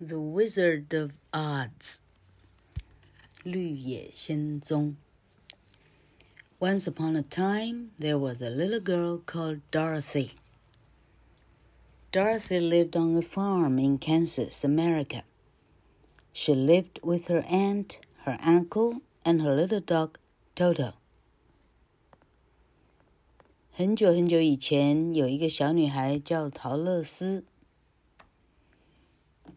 The Wizard of Oz. 绿野仙踪. Once upon a time, there was a little girl called Dorothy. Dorothy lived on a farm in Kansas, America. She lived with her aunt, her uncle, and her little dog, Toto. 很久很久以前，有一个小女孩叫陶乐丝。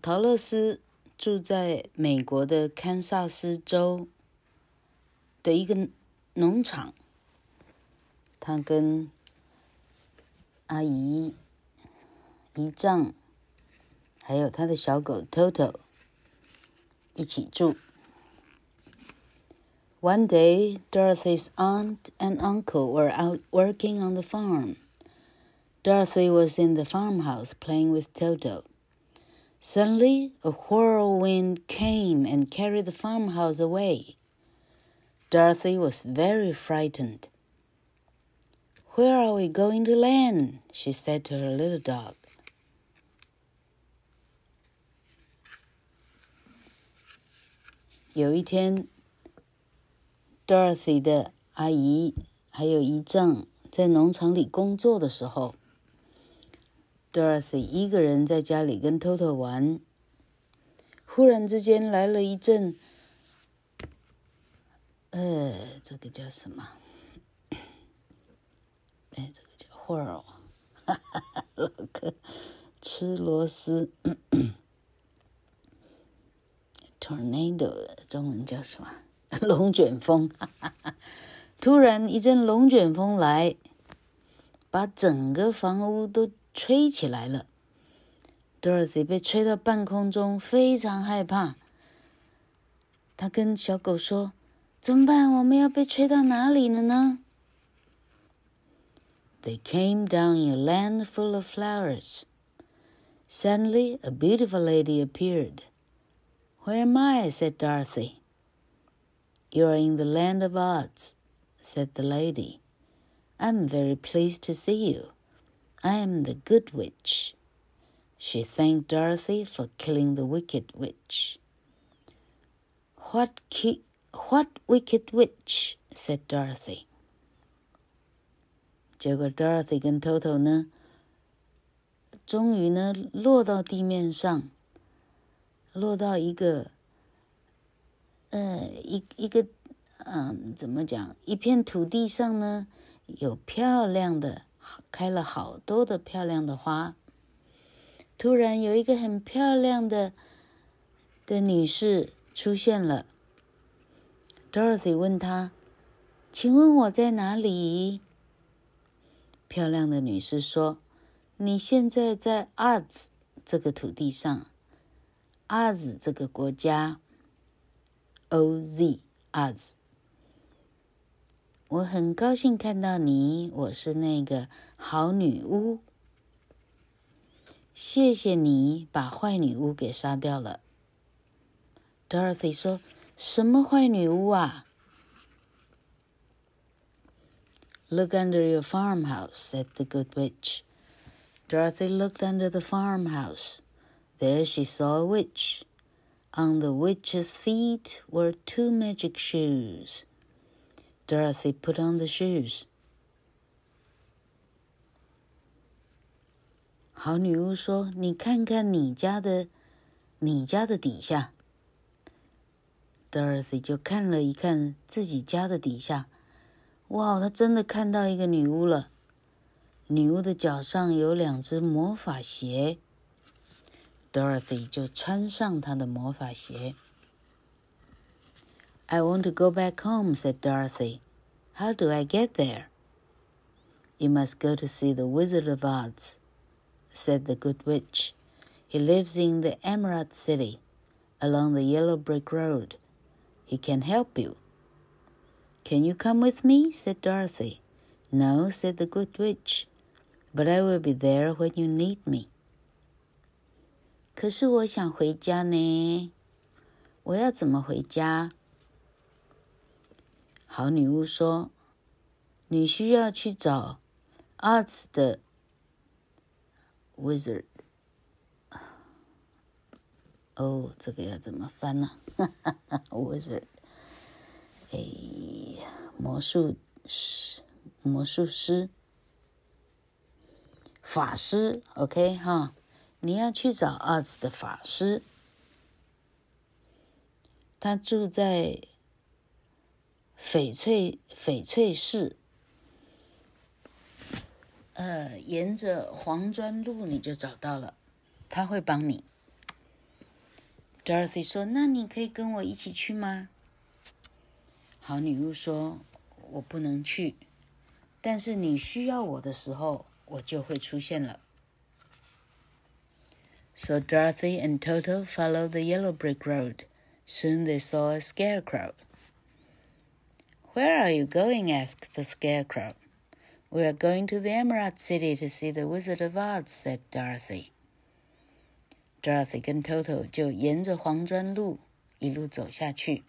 陶乐斯住在美国的堪萨斯州的一个农场。他跟阿姨、姨丈，还有他的小狗 Toto 一起住。One day, Dorothy's aunt and uncle were out working on the farm. Dorothy was in the farmhouse playing with Toto. Suddenly, a whirlwind came and carried the farmhouse away. Dorothy was very frightened. Where are we going to land? she said to her little dog. 有一天，Dorothy 的阿姨还有姨丈在农场里工作的时候 ，Dorothy 一个人在家里跟 Toto 玩，忽然之间来了一阵，呃，这个叫什么？哎，这个叫 whirl，哈哈哈，老哥，吃螺丝，tornado 中文叫什么？龙卷风，哈哈哈！突然一阵龙卷风来，把整个房屋都。吹起来了，Dorothy 被吹到半空中，非常害怕。他跟小狗说：“怎么办？我们要被吹到哪里了呢？”They came down in a land full of flowers. Suddenly, a beautiful lady appeared. Where am I? said Dorothy. You are in the land of Oz, said the lady. I'm very pleased to see you. I am the good witch. She thanked Dorothy for killing the wicked witch. What, ki- what wicked witch? said Dorothy. 结果 Dorothy 跟 Toto 呢，终于呢落到地面上，落到一个，呃，一一个，嗯，怎么讲？一片土地上呢，有漂亮的 开了好多的漂亮的花。突然有一个很漂亮的的女士出现了。Dorothy 问她：“请问我在哪里？”漂亮的女士说：“你现在在 Oz 这个土地上，Oz 这个国家，Oz Oz。”我很高兴看到你，我是那个好女巫。谢谢你把坏女巫给杀掉了。Dorothy 说：“什么坏女巫啊？”Look under your farmhouse," said the good witch. Dorothy looked under the farmhouse. There she saw a witch. On the witch's feet were two magic shoes. Dorothy put on the shoes. 好女巫说：“你看看你家的，你家的底下。” Dorothy 就看了一看自己家的底下，哇，她真的看到一个女巫了。女巫的脚上有两只魔法鞋。Dorothy 就穿上她的魔法鞋。I want to go back home, said Dorothy. How do I get there? You must go to see the Wizard of Oz, said the good witch. He lives in the Emerald City, along the yellow brick road. He can help you. Can you come with me? said Dorothy. No, said the good witch, but I will be there when you need me. 可是我想回家呢，我要怎么回家？ 好女巫说：“你需要去找 Arts 的 Wizard。”哦，这个要怎么翻呢？Wizard，哎，魔术师，魔术师，法师，OK 哈，你要去找 Oz 的法师，他住在翡翠翡翠市，呃，沿着黄砖路你就找到了，他会帮你。Dorothy 说：“那你可以跟我一起去吗？”好女巫说：“我不能去，但是你需要我的时候，我就会出现了。” So Dorothy and Toto followed the yellow brick road. Soon they saw a scarecrow. Where are you going? asked the scarecrow. We are going to the Emerald City to see the Wizard of Oz, said Dorothy. Dorothy 跟 Toto 就沿着黄砖路一路走下去。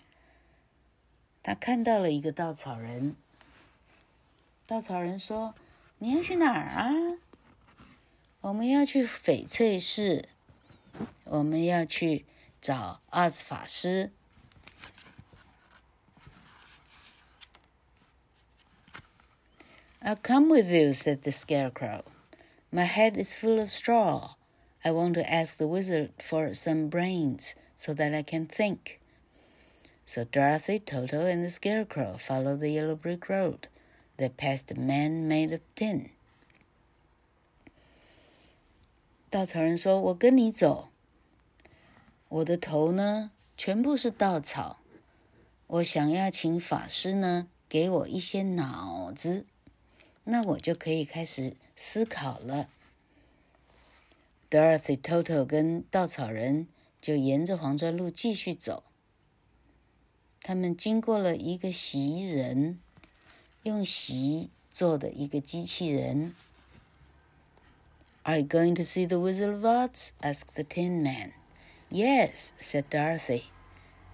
他看到了一个稻草人。稻草人说：“你要去哪儿啊？”“我们要去翡翠市，我们要去找阿兹法师。” I'll come with you," said the Scarecrow. "My head is full of straw." I want to ask the wizard for some brains so that I can think. So Dorothy, Toto, and the Scarecrow followed the yellow brick road. They passed a man made of tin. 稻草人说：“我跟你走。我的头呢，全部是稻草。我想要请法师呢，给我一些脑子， 那我就可以开始思考了。” Dorothy、Toto 跟稻草人就沿着黄砖路继续走。他们经过了一个席人，用席做的一个机器人。Are you going to see the Wizard of Oz? asked the Tin Man. Yes, said Dorothy.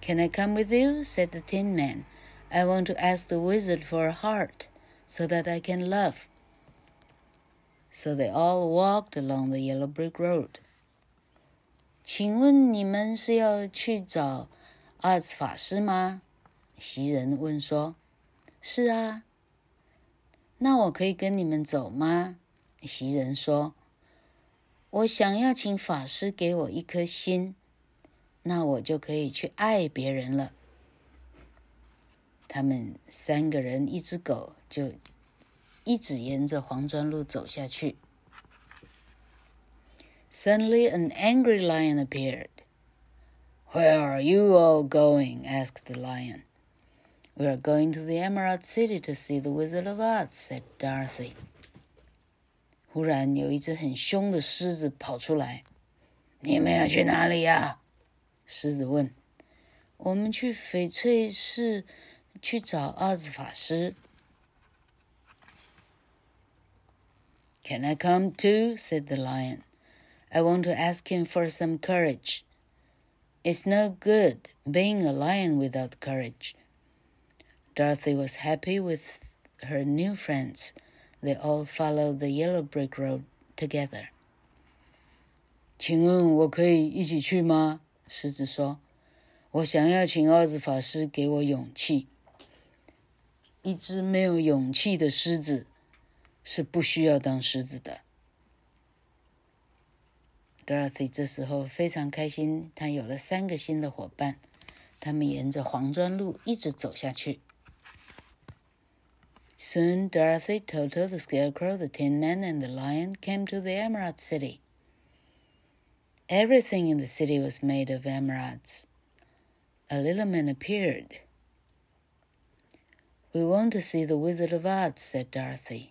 Can I come with you? said the Tin Man. I want to ask the wizard for a heart so that I can love. So they all walked along the yellow brick road. 请问你们是要去找阿兹法师吗？袭人问说：“是啊。”那我可以跟你们走吗？袭人说：“我想要请法师给我一颗心，那我就可以去爱别人了。”他们三个人，一只狗就。一直沿着黄砖路走下去。Suddenly, an angry lion appeared. Where are you all going? asked the lion. We are going to the Emerald City to see the Wizard of Oz, said Dorothy. 忽然有一只很凶的狮子跑出来。你们要去哪里呀？狮子问。我们去翡翠市去找奥兹法师。 Can I come too? said the lion. I want to ask him for some courage. It's no good being a lion without courage. Dorothy was happy with her new friends. They all followed the yellow brick road together. 请问我可以一起去吗？狮子说：“我想要请奥兹法师给我勇气。一只没有勇气的狮子 是不需要当狮子的。Dorothy 这时候非常开心，她有了三个新的伙伴。他们沿着黄砖路一直走下去。Soon Dorothy, Toto, the Scarecrow, the Tin Man, and the Lion came to the Emerald City. Everything in the city was made of emeralds. A little man appeared. We want to see the Wizard of Oz, said Dorothy.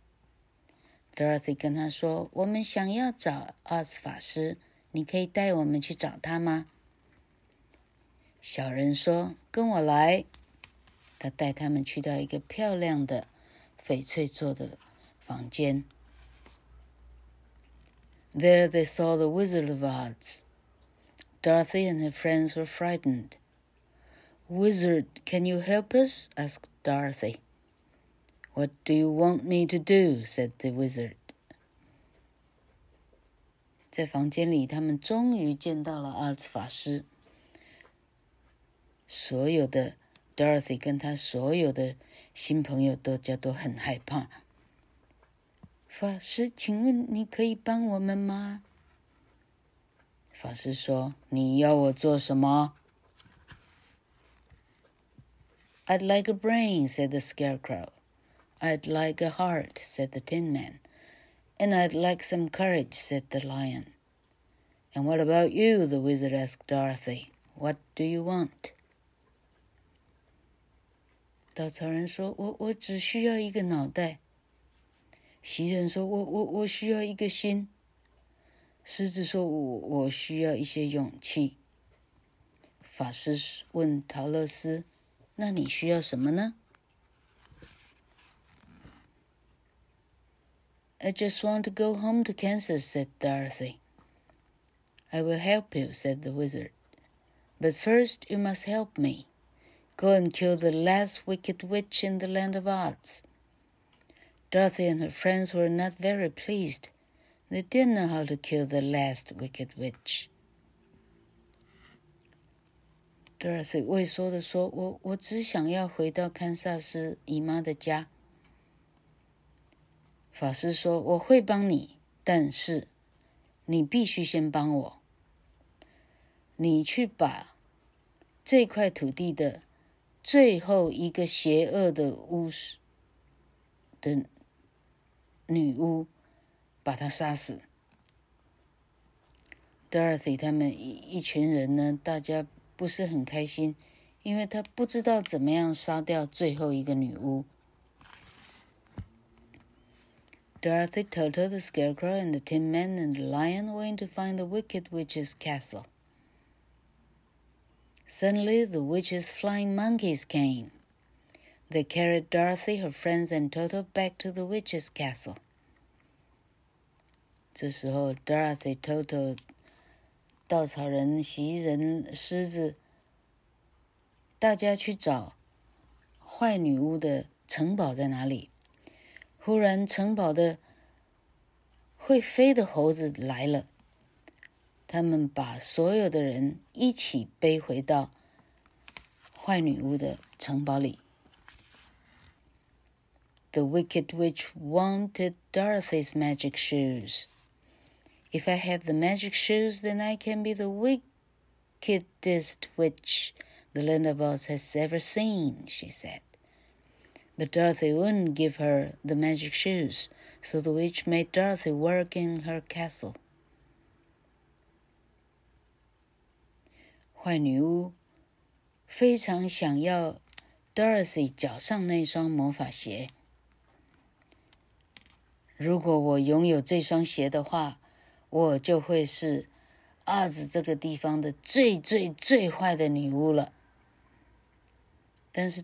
Dorothy 跟他说：“我们想要找奥斯法师，你可以带我们去找他吗？”小人说：“跟我来。” 他带他们去到一个漂亮的翡翠做的房间。There they saw the Wizard of Oz. Dorothy and her friends were frightened. Wizard, can you help us? asked Dorothy. What do you want me to do? said the wizard. 在房间里，他们终于见到了阿兹法师。所有的 Dorothy 跟他所有的新朋友都叫都很害怕。法师，请问你可以帮我们吗？法师说：“你要我做什么？”“I'd like a brain,” said the Scarecrow. “I'd like a heart,” said the Tin Man. “And I'd like some courage,” said the Lion. “And what about you?” the Wizard asked Dorothy. “What do you want?” 稻草人说：“我我只需要一个脑袋。”袭人说：“我我我需要一个心。”狮子说：“我我需要一些勇气。”法师问陶乐斯：“那你需要什么呢 ？”“I just want to go home to Kansas,” said Dorothy. “I will help you,” said the wizard. “But first you must help me. Go and kill the last wicked witch in the land of Oz. Dorothy and her friends were not very pleased. They didn't know how to kill the last wicked witch. Dorothy 畏缩地说：“我我只想要回到堪萨斯姨妈的家。” 法师说：“我会帮你，但是你必须先帮我。你去把这块土地的最后一个邪恶的巫师的。”女巫把他杀死。Dorothy 他们一一群人呢，大家不是很开心，因为他不知道怎么样杀掉最后一个女巫。Dorothy, Toto, the Scarecrow, and the Tin Man and the Lion went to find the Wicked Witch's castle. Suddenly, the witch's flying monkeys came. They carried Dorothy, her friends, and Toto back to the witch's castle. 这时候，Dorothy、Toto、稻草人、袭人、狮子，大家去找坏女巫的城堡在哪里？ 忽然，城堡的会飞的猴子来了，他们把所有的人一起背回到坏女巫的城堡里。The Wicked Witch wanted Dorothy's magic shoes. If I have the magic shoes, then I can be the wickedest witch the Land of Oz has ever seen, she said. But Dorothy wouldn't give her the magic shoes, so the witch made Dorothy work in her castle. 坏女巫非常想要 Dorothy 脚上那双魔法鞋。如果我拥有这双鞋的话，我就会是二子这个地方的最最最坏的女巫了。但是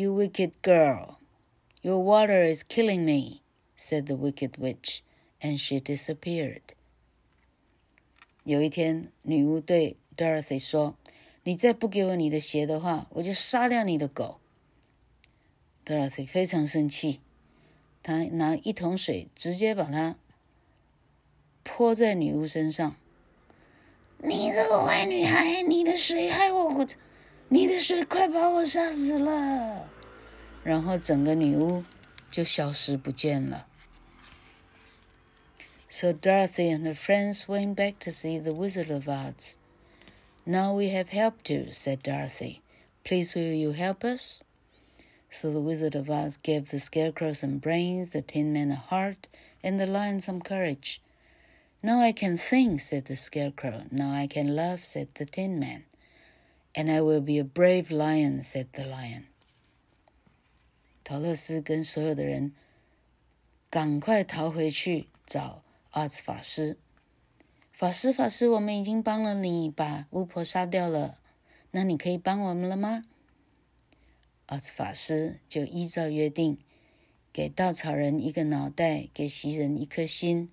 You wicked girl, your water is killing me, said the wicked witch, and she disappeared. 有一天，女巫对 Dorothy 说：“你再不给我你的鞋的话，我就杀掉你的狗。” Dorothy 非常生气。她拿一桶水，直接把它泼在女巫身上。你这个坏女孩，你的水害我，你的水快把我杀死了。然后整个女巫就消失不见了。So Dorothy and her friends went back to see the Wizard of Oz. Now we have helped you, said Dorothy. Please will you help us? So the Wizard of Oz gave the Scarecrow some brains, the Tin Man a heart, and the Lion some courage. Now I can think, said the Scarecrow. Now I can love, said the Tin Man. And I will be a brave lion, said the lion. 陶乐斯跟所有的人赶快逃回去找奥兹法师。法师，法师，我们已经帮了你，把巫婆杀掉了。那你可以帮我们了吗？奥兹法师就依照约定，给稻草人一个脑袋，给袭人一颗心，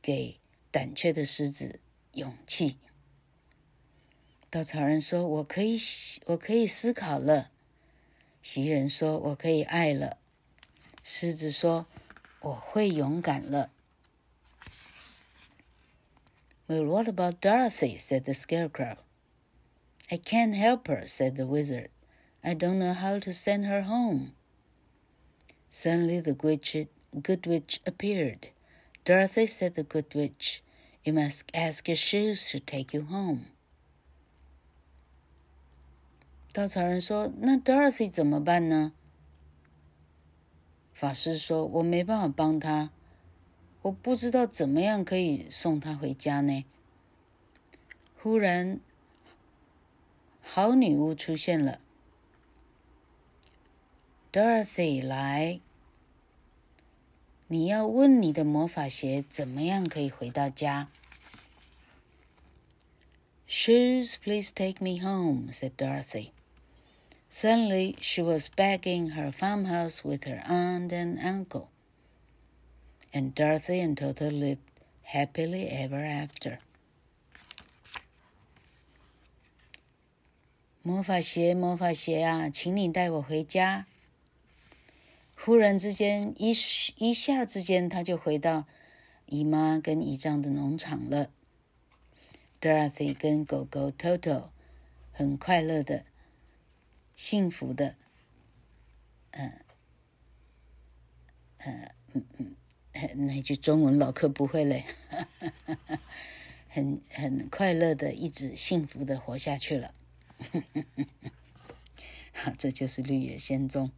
给胆怯的狮子勇气。稻草人说：“我可以，我可以思考了。”袭人说：“我可以爱了。”狮子说：“我会勇敢了。” Well, what about Dorothy? said the Scarecrow. I can't help her, said the Wizard. I don't know how to send her home. Suddenly the good witch appeared. Dorothy, said the good witch, you must ask your shoes to take you home. 稻草人说：“那 Dorothy 怎么办呢？”法师说：“我没办法帮他，我不知道怎么样可以送他回家呢。”忽然，好女巫出现了。Dorothy，来，你要问你的魔法鞋怎么样可以回到家？Shoes, please take me home," said Dorothy. Suddenly, she was back in her farmhouse with her aunt and uncle. And Dorothy and Toto lived happily ever after. 魔法鞋，魔法鞋啊，请你带我回家。忽然之间，一一下之间，他就回到姨妈跟姨丈的农场了。Dorothy 跟狗狗 Toto 很快乐的。 幸福的，嗯，嗯嗯嗯，那句中文老客不会嘞，很很快乐的，一直幸福的活下去了，好，这就是绿野仙踪。